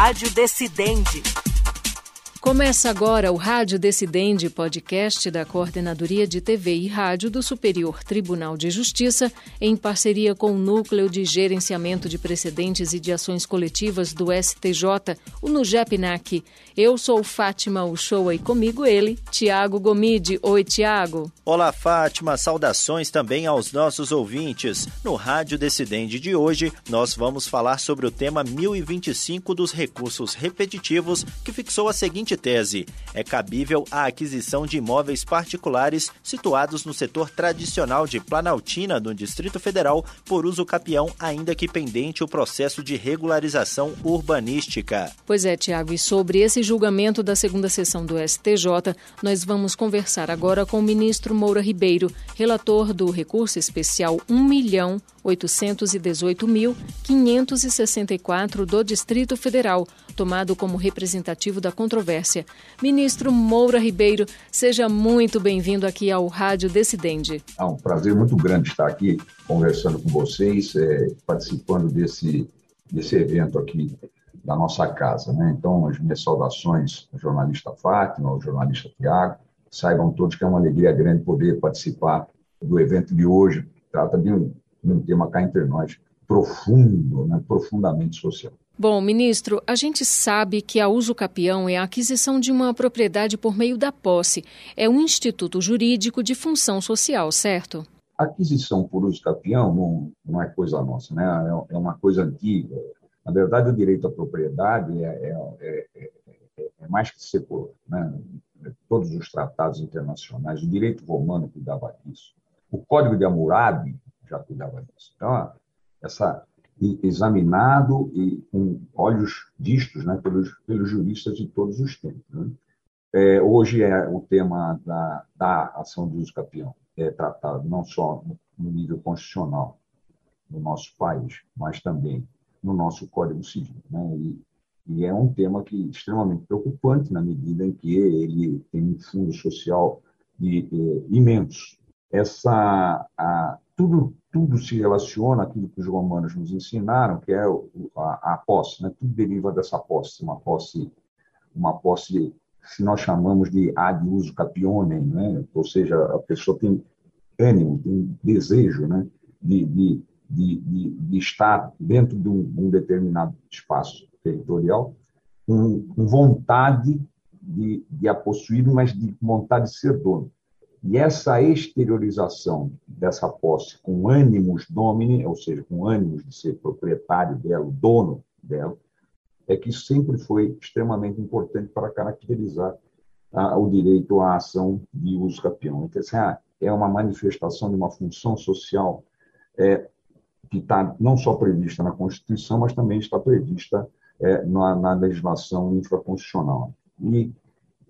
Rádio Decidente. Começa agora o Rádio Decidente, podcast da Coordenadoria de TV e Rádio do Superior Tribunal de Justiça, em parceria com o Núcleo de Gerenciamento de Precedentes e de Ações Coletivas do STJ, o NUGEPNAC. Eu sou Fátima Uchoa e comigo ele, Tiago Gomide. Oi, Tiago. Olá, Fátima. Saudações também aos nossos ouvintes. No Rádio Decidente de hoje, nós vamos falar sobre o tema 1025 dos recursos repetitivos, que fixou a seguinte seguinte tese: é cabível a aquisição de imóveis particulares situados no setor tradicional de Planaltina, no Distrito Federal, por uso capião, ainda que pendente o processo de regularização urbanística. Pois é, Tiago, e sobre esse julgamento da segunda sessão do STJ, nós vamos conversar agora com o ministro Moura Ribeiro, relator do recurso especial 1 milhão 818.564 do Distrito Federal, tomado como representativo da controvérsia. Ministro Moura Ribeiro, seja muito bem-vindo aqui ao Rádio Decidente. É um prazer muito grande estar aqui conversando com vocês, é, participando desse, desse evento aqui da nossa casa. Né? Então, as minhas saudações ao jornalista Fátima, ao jornalista Tiago. Saibam todos que é uma alegria grande poder participar do evento de hoje. Trata de um um tema cá entre nós profundo, né, profundamente social. Bom, ministro, a gente sabe que a uso capião é a aquisição de uma propriedade por meio da posse. É um instituto jurídico de função social, certo? A aquisição por uso capião não, não é coisa nossa, né? É, é uma coisa antiga. Na verdade, o direito à propriedade é, é, é, é mais que secular. Né? Todos os tratados internacionais, o direito romano cuidava disso. O Código de Hammurabi, já cuidava disso. Então, essa examinado e com olhos vistos né, pelos, pelos juristas de todos os tempos. Né? É, hoje é o tema da, da ação de uso capião, é tratado não só no nível constitucional no nosso país, mas também no nosso Código Civil. Né? E, e é um tema que é extremamente preocupante na medida em que ele tem um fundo social de, eh, imenso. Essa, a, tudo, tudo se relaciona àquilo que os romanos nos ensinaram, que é a, a posse, né? tudo deriva dessa posse, uma posse, uma posse que nós chamamos de ad uso capionem, né? ou seja, a pessoa tem ânimo, tem desejo né? de, de, de, de, de estar dentro de um, um, determinado espaço territorial com, com vontade de, de a possuir, mas de vontade de ser dono. E essa exteriorização dessa posse com ânimos domini, ou seja, com ânimos de ser proprietário dela, dono dela, é que sempre foi extremamente importante para caracterizar ah, o direito à ação de uso capião. Então, assim, ah, é uma manifestação de uma função social é, que está não só prevista na Constituição, mas também está prevista é, na, na legislação infraconstitucional. E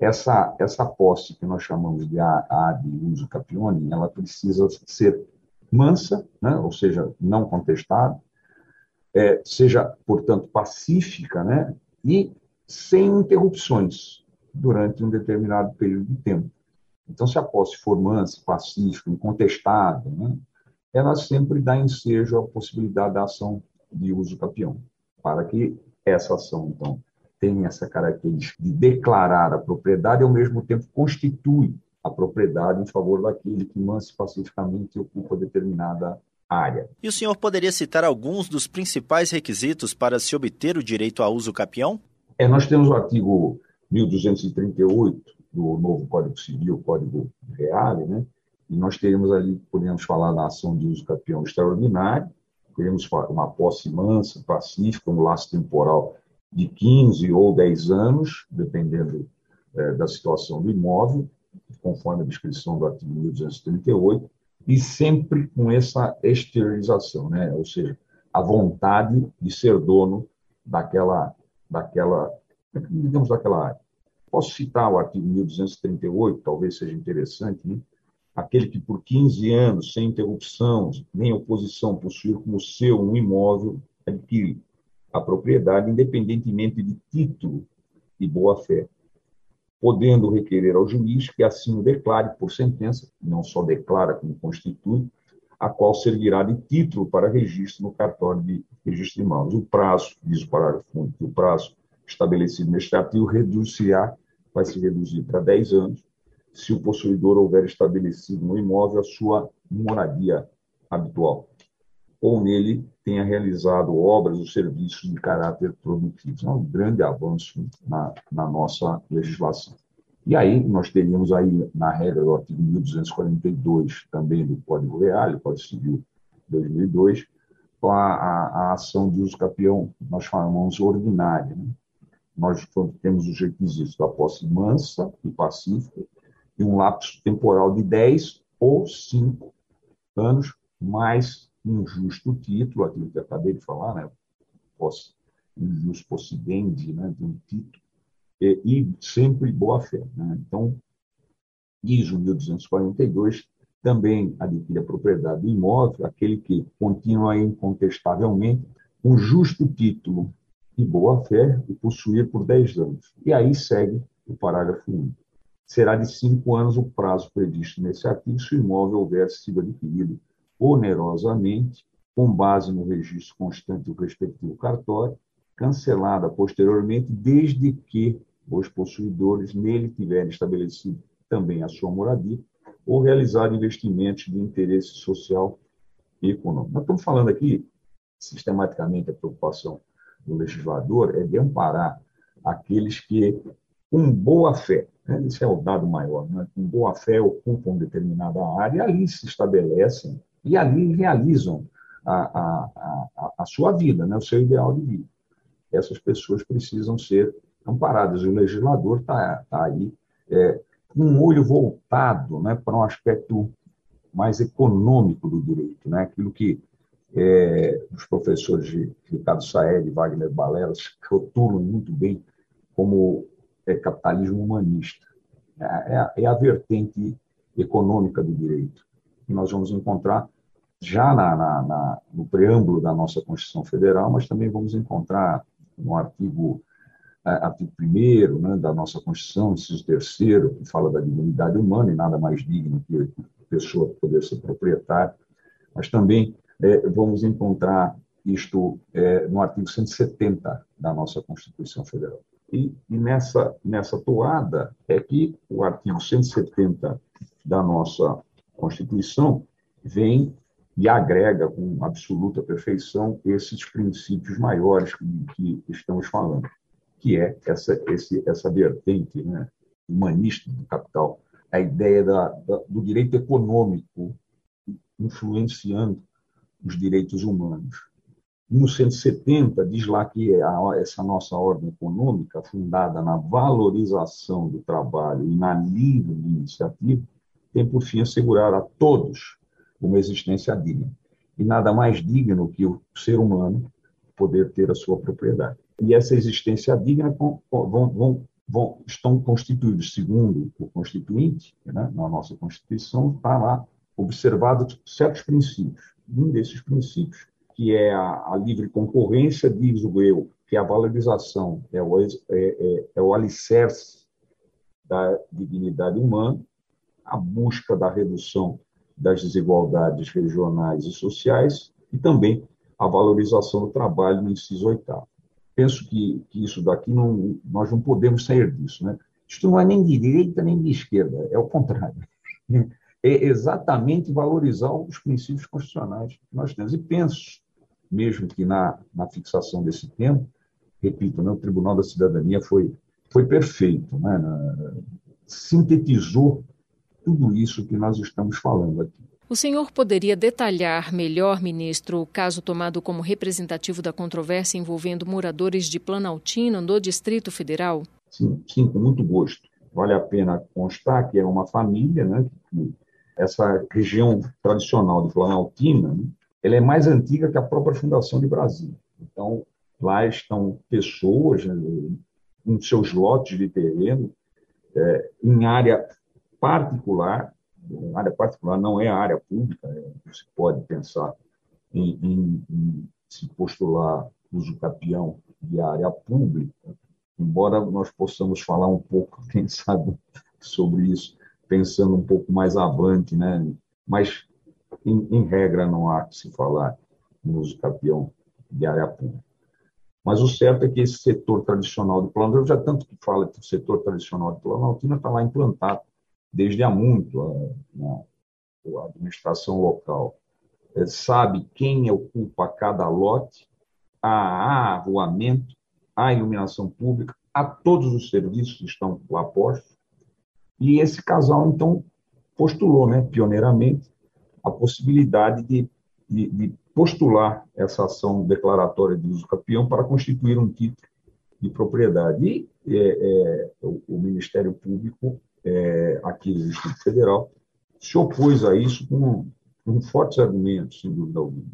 essa, essa posse que nós chamamos de de uso capione, ela precisa ser mansa, né? ou seja, não contestada, é, seja, portanto, pacífica né? e sem interrupções durante um determinado período de tempo. Então, se a posse for mansa, pacífica, incontestada, né? ela sempre dá ensejo à possibilidade da ação de uso capião, para que essa ação, então, tem essa característica de declarar a propriedade e, ao mesmo tempo, constitui a propriedade em favor daquele que manse pacificamente ocupa determinada área. E o senhor poderia citar alguns dos principais requisitos para se obter o direito a uso capião? É, nós temos o artigo 1238 do novo Código Civil, Código Real, né? e nós teremos ali, podemos falar da ação de uso capião extraordinário, teremos uma posse mansa, pacífica, um laço temporal de 15 ou 10 anos, dependendo é, da situação do imóvel, conforme a descrição do artigo 1238, e sempre com essa exteriorização, né? ou seja, a vontade de ser dono daquela, daquela, digamos, daquela área. Posso citar o artigo 1238, talvez seja interessante, né? aquele que por 15 anos, sem interrupção, nem oposição, possuir como seu um imóvel adquirido a propriedade, independentemente de título e boa-fé, podendo requerer ao juiz que assim o declare por sentença, não só declara como constitui, a qual servirá de título para registro no cartório de registro de imóveis. O prazo, diz o parágrafo único, o prazo estabelecido neste artigo reduzirá, vai se reduzir para 10 anos, se o possuidor houver estabelecido no imóvel a sua moradia habitual, ou nele tenha realizado obras ou serviços de caráter produtivo. É um grande avanço na, na nossa legislação. E aí nós teríamos aí, na regra do artigo 1242, também do Código Real, Código Civil 2002, a, a, a, ação de uso capião, nós chamamos ordinária. Né? Nós temos os requisitos da posse mansa e pacífica, e um lapso temporal de 10 ou 5 anos, mais um justo título, aquilo que acabei de falar, né? Posse, um justo possidendi, né? de um título, e, e sempre boa-fé. Né? Então, o 1242, também adquire a propriedade do imóvel aquele que continua incontestavelmente um justo título e boa-fé e possuir por 10 anos. E aí segue o parágrafo 1 será de cinco anos o prazo previsto nesse artigo se o imóvel houver sido adquirido onerosamente, com base no registro constante do respectivo cartório, cancelada posteriormente, desde que os possuidores nele tiverem estabelecido também a sua moradia ou realizado investimentos de interesse social e econômico. Nós estamos falando aqui, sistematicamente, a preocupação do legislador é de amparar aqueles que, com boa fé, né? Esse é o dado maior. Né? Com boa fé ocupam determinada área ali se estabelecem e ali realizam a, a, a, a sua vida, né? o seu ideal de vida. Essas pessoas precisam ser amparadas. O legislador está tá aí é, com um olho voltado né, para um aspecto mais econômico do direito, né? aquilo que é, os professores de Ricardo Saed e Wagner Balelas rotulam muito bem como é capitalismo humanista. É, é, a, é a vertente econômica do direito, que nós vamos encontrar já na, na, na, no preâmbulo da nossa Constituição Federal, mas também vamos encontrar no artigo, é, artigo 1 né, da nossa Constituição, inciso 3 que fala da dignidade humana, e nada mais digno que a pessoa poder ser proprietária, mas também é, vamos encontrar isto é, no artigo 170 da nossa Constituição Federal. E, e, nessa, nessa toada é que o artigo 170 da nossa Constituição vem e agrega com absoluta perfeição esses princípios maiores que, que estamos falando, que é essa, esse, essa vertente né, humanista do capital, a ideia da, da, do direito econômico influenciando os direitos humanos. No 170, diz lá que é a, essa nossa ordem econômica, fundada na valorização do trabalho e na livre iniciativa, tem por fim assegurar a todos uma existência digna. E nada mais digno que o ser humano poder ter a sua propriedade. E essa existência digna vão, vão, vão, estão constituídos, segundo o Constituinte, né, na nossa Constituição, está lá observados certos princípios. Um desses princípios que é a, a, livre concorrência, diz o eu, que a valorização é o, é, é, é o alicerce da dignidade humana, a busca da redução das desigualdades regionais e sociais e também a valorização do trabalho no inciso oitavo. Penso que, que isso daqui não, nós não podemos sair disso, né? Isto não é nem de direita nem de esquerda, é o contrário. É exatamente valorizar os princípios constitucionais que nós temos. E penso mesmo que na, na fixação desse tempo, repito, né, o Tribunal da Cidadania foi, foi perfeito, né, sintetizou tudo isso que nós estamos falando aqui. O senhor poderia detalhar melhor, ministro, o caso tomado como representativo da controvérsia envolvendo moradores de Planaltina, no Distrito Federal? Sim, sim, com muito gosto. Vale a pena constar que é uma família, né, que essa região tradicional de Planaltina, né, ela é mais antiga que a própria fundação de Brasília. Então, lá estão pessoas né, em seus lotes de terreno, é, em área particular, área particular não é a área pública, é, você pode pensar em, em, em se postular uso capião de área pública, embora nós possamos falar um pouco, quem sabe, sobre isso, pensando um pouco mais avante, né? Mas em, em regra, não há que se falar no uso capião de área pública. Mas o certo é que esse setor tradicional do Planalto, já tanto que fala que o setor tradicional do Planaltina está lá implantado desde há muito, a, a administração local. É, sabe quem ocupa cada lote, há arruamento, há iluminação pública, há todos os serviços que estão lá postos, e esse casal, então, postulou, né, pioneiramente, a possibilidade de, de, de postular essa ação declaratória de uso capião para constituir um título de propriedade. E é, é, o, o, Ministério Público, é, aqui do Distrito Federal, se opôs a isso com, com fortes argumentos, sem dúvida alguma.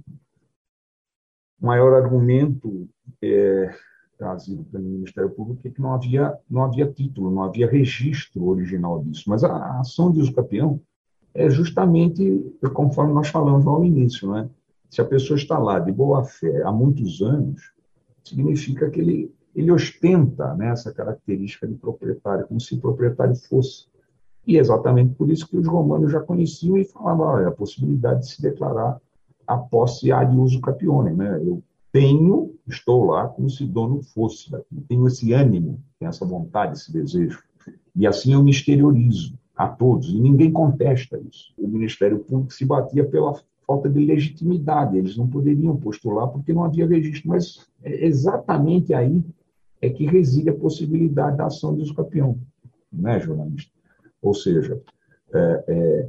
O maior argumento é, trazido pelo Ministério Público é que não havia, não havia título, não havia registro original disso. Mas a, a ação de uso capião é justamente conforme nós falamos no início, né? Se a pessoa está lá de boa fé há muitos anos, significa que ele, ele ostenta né, essa característica de proprietário, como se proprietário fosse. E é exatamente por isso que os romanos já conheciam e falavam olha, a possibilidade de se declarar a posse ad uso capione. Né? Eu tenho, estou lá como se dono fosse daqui. Tenho esse ânimo, tenho essa vontade, esse desejo. E assim eu me exteriorizo a todos, e ninguém contesta isso. O Ministério Público se batia pela falta de legitimidade, eles não poderiam postular porque não havia registro, mas é exatamente aí é que reside a possibilidade da ação de usucapião, né, jornalista? Ou seja, é, é,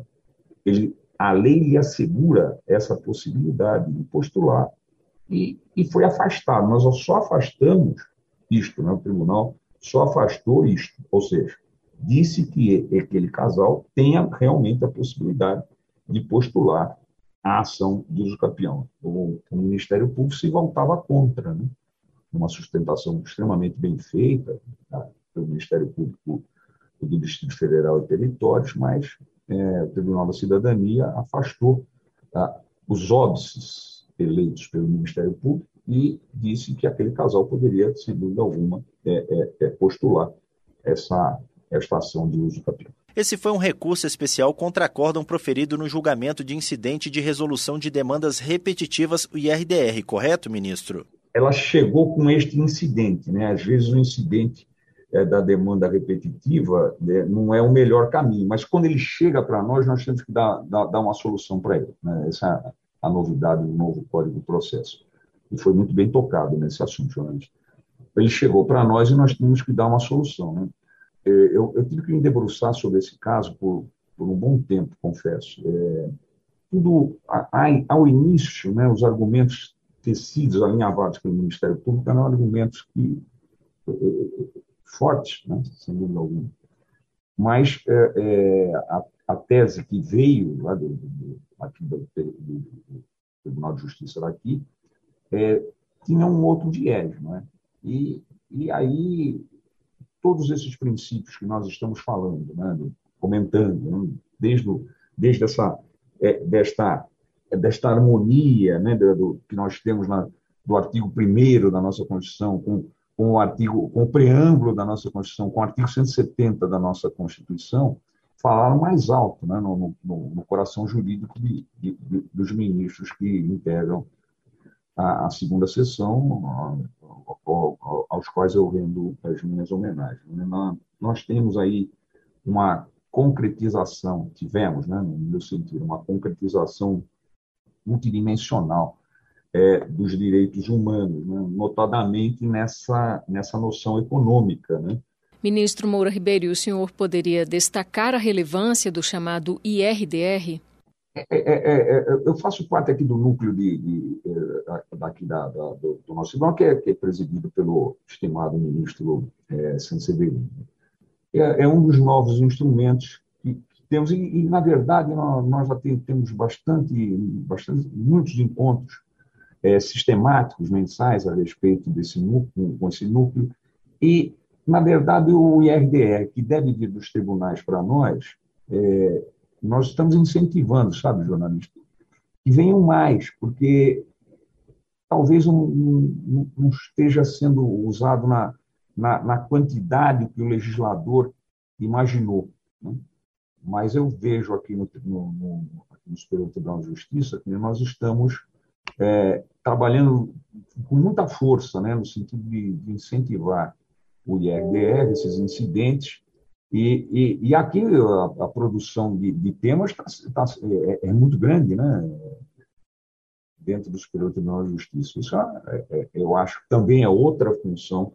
ele, a lei lhe assegura essa possibilidade de postular e, e foi afastado. Nós só afastamos isto, né? o tribunal só afastou isto, ou seja, disse que aquele casal tenha realmente a possibilidade de postular a ação do usucapião. O, o Ministério Público se voltava contra, né? Uma sustentação extremamente bem feita tá? pelo Ministério Público do Distrito Federal e Territórios, mas é, o Tribunal da Cidadania afastou tá? os óbices eleitos pelo Ministério Público e disse que aquele casal poderia, sem dúvida alguma, é, é, é postular essa, esta ação de uso capião. Esse foi um recurso especial contra acórdão proferido no julgamento de incidente de resolução de demandas repetitivas, o IRDR, correto, ministro? Ela chegou com este incidente, né? Às vezes o incidente é, da demanda repetitiva né, não é o melhor caminho, mas quando ele chega para nós, nós temos que dar, dar, dar uma solução para ele. Né? Essa é a novidade do novo Código do Processo. E foi muito bem tocado nesse assunto, jornalista. Ele chegou para nós e nós tínhamos que dar uma solução. Né? É, eu, eu tive que me debruçar sobre esse caso por, por um bom tempo, confesso. É, tudo ao início, né, os argumentos tecidos, alinhavados pelo Ministério Público, eram argumentos que, é, fortes, né, sem dúvida alguma. Mas é, é, a, a, tese que veio lá do, do, do, do, Tribunal de Justiça daqui é, tinha um outro viés, não é? E, e aí todos esses princípios que nós estamos falando, né, comentando, né, desde, desde essa, é, desta, desta harmonia né, do, que nós temos na, do artigo 1 da nossa Constituição, com, com, o artigo, com o preâmbulo da nossa Constituição, com o artigo 170 da nossa Constituição, falaram mais alto né, no, no, no coração jurídico de, de, de, dos ministros que integram a, a segunda sessão, aos quais eu rendo as minhas homenagens. Né? Nós temos aí uma concretização, tivemos, né, no meu sentido, uma concretização multidimensional é, dos direitos humanos, né, notadamente nessa, nessa noção econômica. Né? Ministro Moura Ribeiro, o senhor poderia destacar a relevância do chamado IRDR? É é, é, é, eu faço parte aqui do núcleo de, de, daqui da, da, do, do, nosso tribunal, que é, que é, presidido pelo estimado ministro é, Sanseverino. É, é, um dos novos instrumentos temos, e, e, na verdade, nós, nós já tem, temos bastante, bastante, muitos encontros sistemáticos, mensais, a respeito desse núcleo, com esse núcleo, e, na verdade, o IRDR, que deve vir dos tribunais para nós, é, nós estamos incentivando, sabe, jornalista, que venham mais, porque talvez não esteja sendo usado na, na, na, quantidade que o legislador imaginou. Né? Mas eu vejo aqui no, no, no, aqui no Superior Tribunal de Justiça que nós estamos é, trabalhando com muita força, né, no sentido de, de incentivar o IRDR, esses incidentes, e, e, e aqui a, a, produção de, de temas tá, tá, é, é, muito grande, né? dentro do Superior Tribunal de Justiça. Isso, é, é, eu acho que também é outra função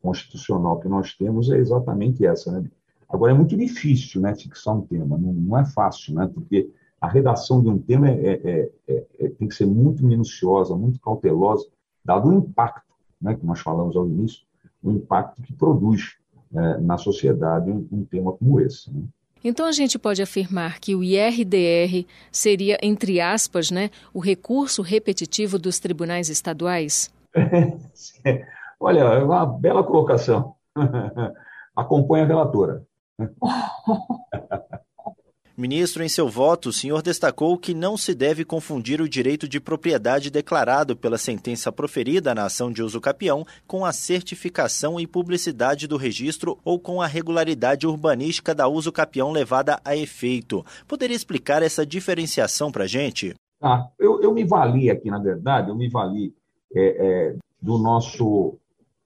constitucional que nós temos, é exatamente essa. Né? Agora, é muito difícil né, fixar um tema, não, não é fácil, né? porque a redação de um tema é, é, é, tem que ser muito minuciosa, muito cautelosa, dado o impacto né, que nós falamos ao início, o impacto que produz é, na sociedade um, um, tema como esse. Né? Então a gente pode afirmar que o IRDR seria, entre aspas, né, o recurso repetitivo dos tribunais estaduais? Olha, é uma bela colocação. Acompanha a relatora. Ministro, em seu voto, o senhor destacou que não se deve confundir o direito de propriedade declarado pela sentença proferida na ação de uso capião com a certificação e publicidade do registro ou com a regularidade urbanística da uso capião levada a efeito. Poderia explicar essa diferenciação para a gente? Ah, eu, eu, me vali aqui, na verdade, eu me vali é, é, do nosso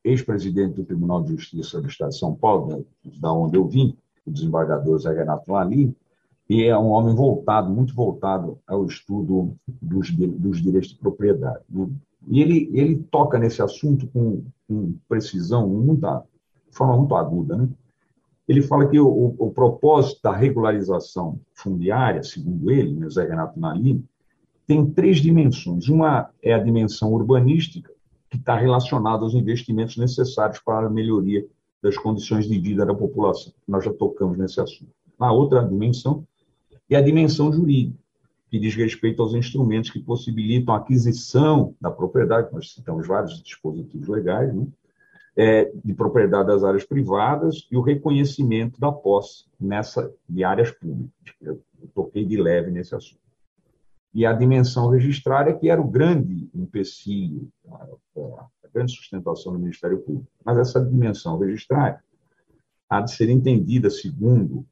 ex-presidente do Tribunal de Justiça do Estado de São Paulo, da onde eu vim, o desembargador Zé Renato Lalim, e é um homem voltado, muito voltado ao estudo dos, dos direitos de propriedade. Né? E ele, ele toca nesse assunto com, com precisão, muita, de forma muito aguda. Né? Ele fala que o, o, propósito da regularização fundiária, segundo ele, né, Zé Renato Nalim, tem três dimensões. Uma é a dimensão urbanística, que está relacionada aos investimentos necessários para a melhoria das condições de vida da população. Nós já tocamos nesse assunto. A outra dimensão e a dimensão jurídica, que diz respeito aos instrumentos que possibilitam a aquisição da propriedade, nós citamos vários dispositivos legais, né? é, de propriedade das áreas privadas e o reconhecimento da posse nessa de áreas públicas. Eu, toquei de leve nesse assunto. E a dimensão registrária, que era o grande empecilho, grande sustentação do Ministério Público. Mas essa dimensão registrária há de ser entendida, segundo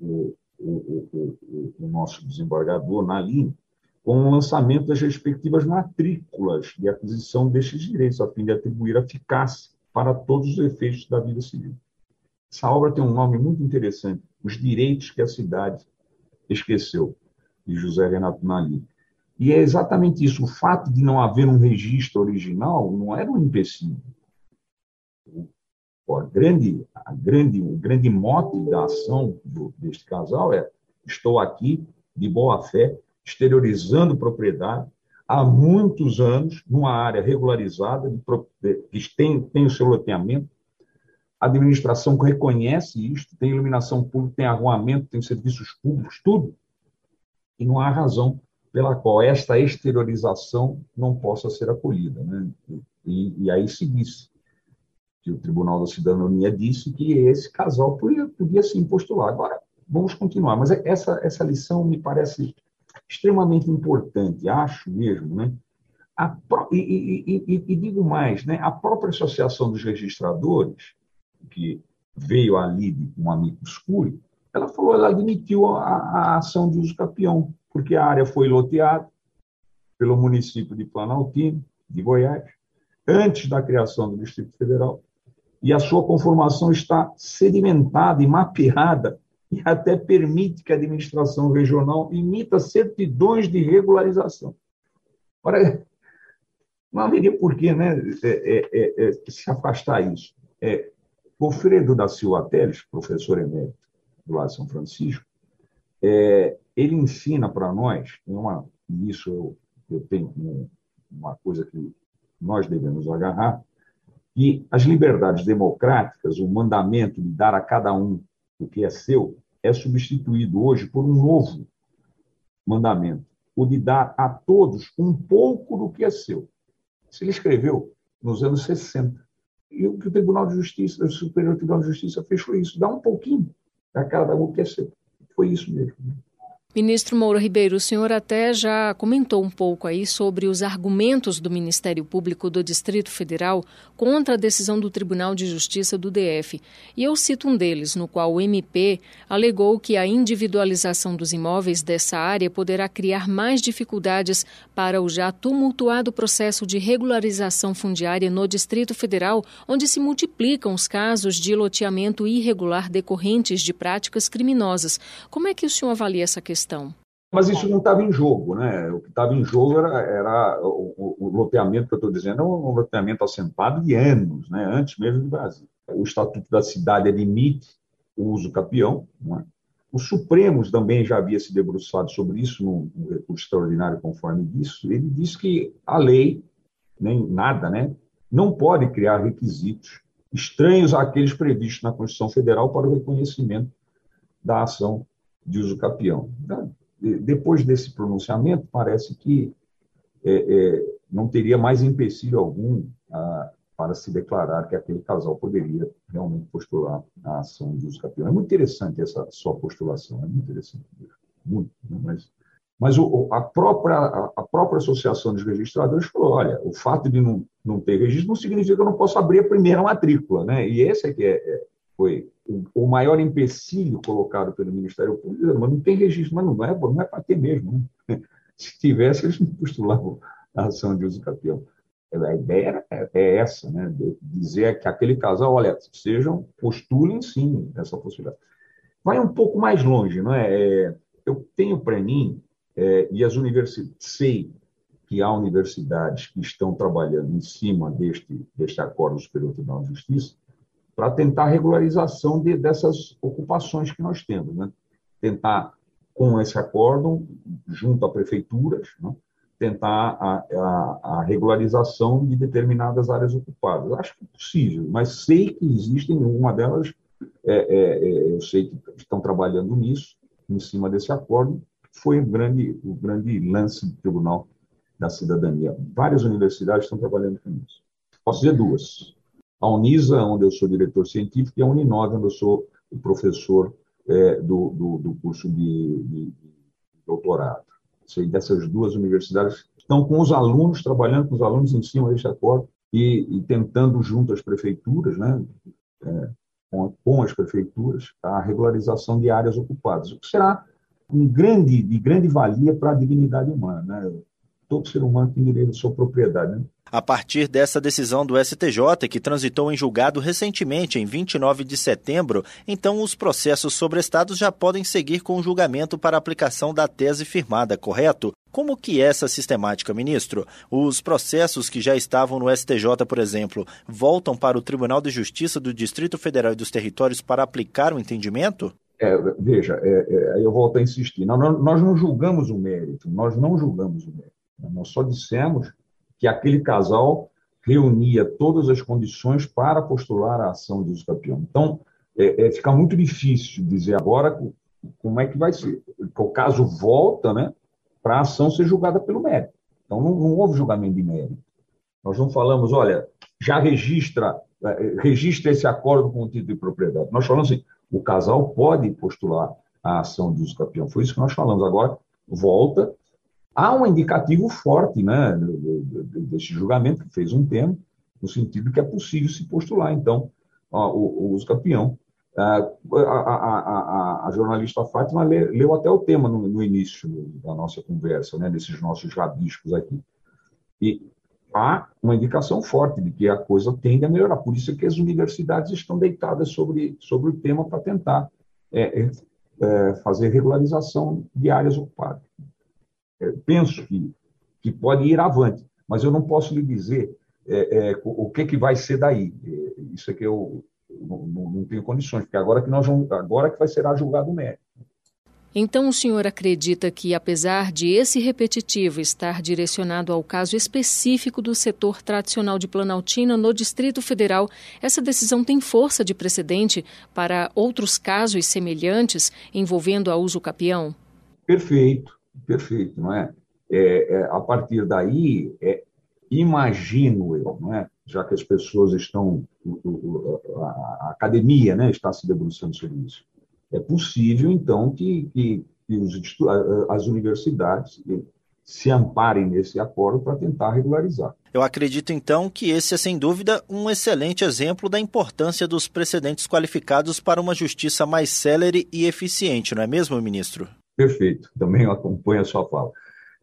o, o, o, o nosso desembargador na linha, com o lançamento das respectivas matrículas de aquisição destes direitos, a fim de atribuir eficácia para todos os efeitos da vida civil. Essa obra tem um nome muito interessante, Os Direitos que a Cidade Esqueceu, de José Renato Nalim. E é exatamente isso, o fato de não haver um registro original não era um empecilho a grande, a grande, o grande mote da ação do, deste casal é: estou aqui de boa fé, exteriorizando propriedade há muitos anos, numa área regularizada, que tem, tem o seu loteamento. A administração reconhece isto, tem iluminação pública, tem arruamento, tem serviços públicos, tudo. E não há razão pela qual esta exteriorização não possa ser acolhida. Né? E, e aí seguisse que o Tribunal da Cidadania disse que esse casal podia, podia sim postular. Agora, vamos continuar, mas essa, essa lição me parece extremamente importante, acho mesmo, né? A, e, e, e, e, digo mais, né? a própria Associação dos Registradores, que veio ali de um amigo escuro, ela falou, ela admitiu a, a ação de uso capião, porque a área foi loteada pelo município de Planaltino, de Goiás, antes da criação do Distrito Federal, e a sua conformação está sedimentada e mapeada e até permite que a administração regional imita certidões de regularização. Ora, não haveria por que né, é, é, é, é se afastar isso. É, Alfredo da Silva Teles, professor emérito do lado de São Francisco, é, ele ensina para nós, uma, e isso eu, eu tenho uma coisa que nós devemos agarrar, que as liberdades democráticas, o mandamento de dar a cada um o que é seu, é substituído hoje por um novo mandamento, o de dar a todos um pouco do que é seu. Isso ele escreveu nos anos 60. E o que o Tribunal de Justiça, o Superior Tribunal de Justiça fez foi isso, dar um pouquinho a cada um que é seu. Foi isso mesmo. Ministro Moura Ribeiro, o senhor até já comentou um pouco aí sobre os argumentos do Ministério Público do Distrito Federal contra a decisão do Tribunal de Justiça do DF. E eu cito um deles, no qual o MP alegou que a individualização dos imóveis dessa área poderá criar mais dificuldades para o já tumultuado processo de regularização fundiária no Distrito Federal, onde se multiplicam os casos de loteamento irregular decorrentes de práticas criminosas. Como é que o senhor avalia essa questão? Mas isso não estava em jogo, né? O que estava em jogo era, era o, o, loteamento que eu estou dizendo, é um loteamento assentado de anos, né? antes mesmo do Brasil. O Estatuto da Cidade admite o uso capião. É? O Supremo também já havia se debruçado sobre isso no recurso extraordinário conforme disso. Ele diz que a lei, nem nada, né, não pode criar requisitos estranhos àqueles previstos na Constituição Federal para o reconhecimento da ação de uso capião. Depois desse pronunciamento, parece que é, é, não teria mais empecilho algum a, para se declarar que aquele casal poderia realmente postular a ação de uso capião. É muito interessante essa sua postulação, é muito interessante, muito, né? mas mas o, a, própria, a própria Associação dos Registradores falou: olha, o fato de não, não ter registro não significa que eu não posso abrir a primeira matrícula. Né? E esse é que é, é foi o, maior empecilho colocado pelo Ministério Público, mas não tem registro, mas não é, não é para ter mesmo. Né? Se tivesse, eles não postulavam a ação de uso capião. A ideia é, é essa, né? De dizer que aquele casal, olha, sejam, postulem sim essa possibilidade. Vai um pouco mais longe, não é? é eu tenho para mim, é, e as universidades, sei que há universidades que estão trabalhando em cima deste, deste acordo do Superior Tribunal de Justiça, para tentar a regularização de, dessas ocupações que nós temos. Né? Tentar, com esse acórdão, junto a prefeituras, né? tentar a, a, a, regularização de determinadas áreas ocupadas. Acho que é possível, mas sei que existem, uma delas, é, é, é, eu sei que estão trabalhando nisso, em cima desse acordo, foi o grande, o grande lance do Tribunal da Cidadania. Várias universidades estão trabalhando com isso. Posso dizer duas a Unisa, onde eu sou diretor científico, e a Uninove, onde eu sou o professor é, do, do, do, curso de, de, doutorado. Sei, dessas duas universidades estão com os alunos, trabalhando com os alunos em cima deste acordo e, e tentando, junto às prefeituras, né, é, com, com, as prefeituras, a regularização de áreas ocupadas, o que será um grande, de grande valia para a dignidade humana. Né? Todo ser humano tem direito à sua propriedade. Né? A partir dessa decisão do STJ, que transitou em julgado recentemente, em 29 de setembro, então os processos sobre estados já podem seguir com o julgamento para aplicação da tese firmada, correto? Como que é essa sistemática, ministro? Os processos que já estavam no STJ, por exemplo, voltam para o Tribunal de Justiça do Distrito Federal e dos Territórios para aplicar o entendimento? É, veja, é, é, eu volto a insistir. Nós, nós não julgamos o mérito, nós não julgamos o mérito. Nós só dissemos que aquele casal reunia todas as condições para postular a ação de uso campeão. Então, é, é, fica muito difícil dizer agora como é que vai ser. O caso volta né, para a ação ser julgada pelo mérito. Então, não, não, houve julgamento de mérito. Nós não falamos, olha, já registra, é, registra esse acordo com o título de propriedade. Nós falamos assim, o casal pode postular a ação de uso campeão. Foi isso que nós falamos. Agora, volta Há um indicativo forte né, desse julgamento, que fez um tema, no sentido que é possível se postular, então, o, uso campeão. A, a, a, a, jornalista Fátima leu até o tema no, no, início da nossa conversa, né, desses nossos rabiscos aqui. E há uma indicação forte de que a coisa tende a melhorar. Por isso é que as universidades estão deitadas sobre, sobre o tema para tentar é, é, fazer regularização de áreas ocupadas penso que, que pode ir avante, mas eu não posso lhe dizer é, é, o que, que vai ser daí. É, isso é que eu não, não, tenho condições, porque agora que nós vamos, agora que vai ser julgado o mérito. Então o senhor acredita que, apesar de esse repetitivo estar direcionado ao caso específico do setor tradicional de Planaltina no Distrito Federal, essa decisão tem força de precedente para outros casos semelhantes envolvendo a uso capião? Perfeito perfeito, não é? é, é a partir daí, é, imagino eu, não é? já que as pessoas estão, a, academia né, está se debruçando sobre isso, é possível, então, que, que que os, as universidades se amparem nesse acordo para tentar regularizar. Eu acredito então que esse é sem dúvida um excelente exemplo da importância dos precedentes qualificados para uma justiça mais célere e eficiente, não é mesmo, ministro? Perfeito, também acompanho a sua fala.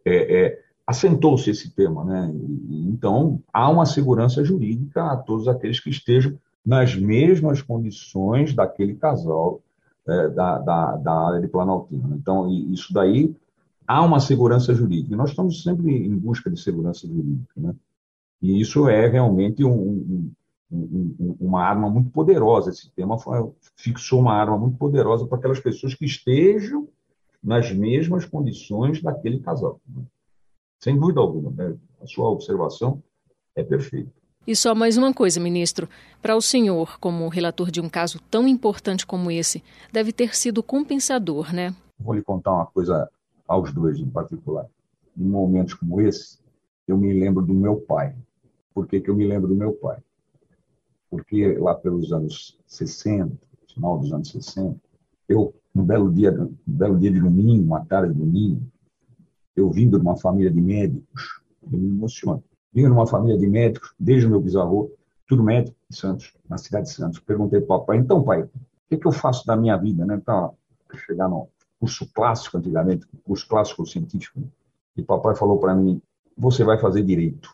É, é, assentou-se esse tema, né? Então, há uma segurança jurídica a todos aqueles que estejam nas mesmas condições daquele casal é, da, da, da, área de Planaltina. Então, isso daí há uma segurança jurídica. Nós estamos sempre em busca de segurança jurídica, né? E isso é realmente um, um, um, uma arma muito poderosa. Esse tema foi, fixou uma arma muito poderosa para aquelas pessoas que estejam nas mesmas condições daquele casal. Né? Sem dúvida alguma, né? a sua observação é perfeita. E só mais uma coisa, ministro. Para o senhor, como relator de um caso tão importante como esse, deve ter sido compensador, né? Vou lhe contar uma coisa aos dois em particular. Em momentos como esse, eu me lembro do meu pai. Por que, que eu me lembro do meu pai? Porque lá pelos anos 60, final dos anos 60, eu, um belo dia, um belo dia de domingo, uma tarde de domingo, eu vindo de uma família de médicos, eu me emociono. Vindo de uma família de médicos, desde o meu bisavô, tudo médico em Santos, na cidade de Santos. Perguntei para o papai, então, pai, o que, que eu faço da minha vida? Né? Para chegar no curso clássico, antigamente, curso clássico científico. E papai falou para mim, você vai fazer direito.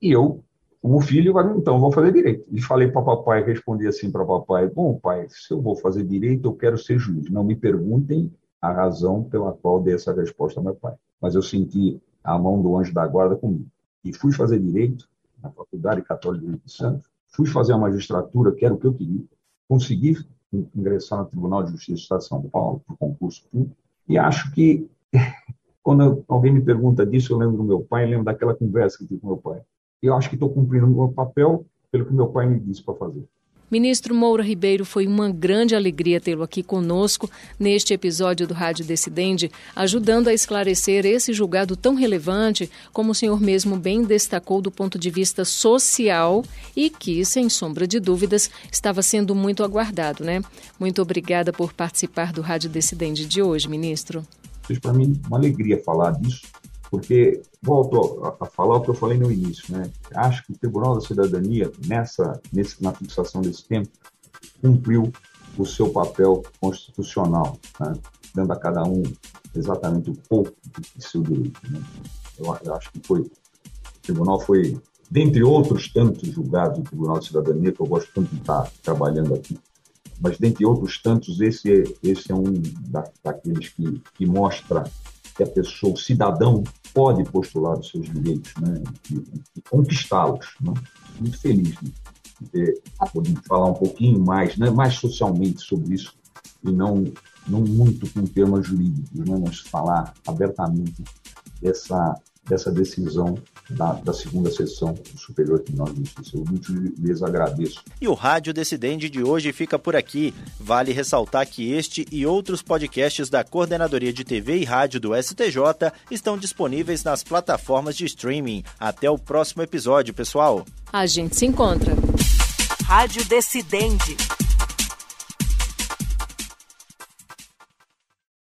E eu, como filho, então, vou fazer direito. E falei para papai, respondi assim para papai, bom, pai, se eu vou fazer direito, eu quero ser juiz. Não me perguntem a razão pela qual dei essa resposta ao meu pai mas eu senti a mão do anjo da guarda comigo. E fui fazer direito na Faculdade Católica de Santos, fui fazer a magistratura, que era o que eu queria, consegui ingressar no Tribunal de Justiça do Estado de São Paulo, por concurso público, e acho que, quando alguém me pergunta disso, eu lembro do meu pai, lembro daquela conversa que tive com meu pai. Eu acho que estou cumprindo o meu papel pelo que meu pai me disse para fazer. Ministro Moura Ribeiro, foi uma grande alegria tê-lo aqui conosco neste episódio do Rádio Decidente, ajudando a esclarecer esse julgado tão relevante, como o senhor mesmo bem destacou do ponto de vista social e que, sem sombra de dúvidas, estava sendo muito aguardado, né? Muito obrigada por participar do Rádio Decidente de hoje, ministro. Para mim, uma alegria falar disso porque, volto a, falar o que eu falei no início, né? acho que o Tribunal da Cidadania, nessa, nesse, na fixação desse tempo, cumpriu o seu papel constitucional, né? dando a cada um exatamente o pouco de seu direito. Né? Eu, eu, acho que foi, o tribunal foi, dentre outros tantos julgados do Tribunal da Cidadania, que eu gosto tanto de estar trabalhando aqui, mas dentre outros tantos, esse, é, esse é um da, daqueles que, que mostra que a pessoa, o cidadão, pode postular os seus direitos né, e, e conquistá-los. Né? Muito feliz de ter podido falar um pouquinho mais, né, mais socialmente sobre isso e não, não muito com termos jurídicos, né, mas falar abertamente dessa, dessa decisão da, da, segunda sessão do Superior Tribunal de Justiça. Eu muito lhes agradeço. E o Rádio Decidente de hoje fica por aqui. Vale ressaltar que este e outros podcasts da Coordenadoria de TV e Rádio do STJ estão disponíveis nas plataformas de streaming. Até o próximo episódio, pessoal. A gente se encontra. Rádio Decidente.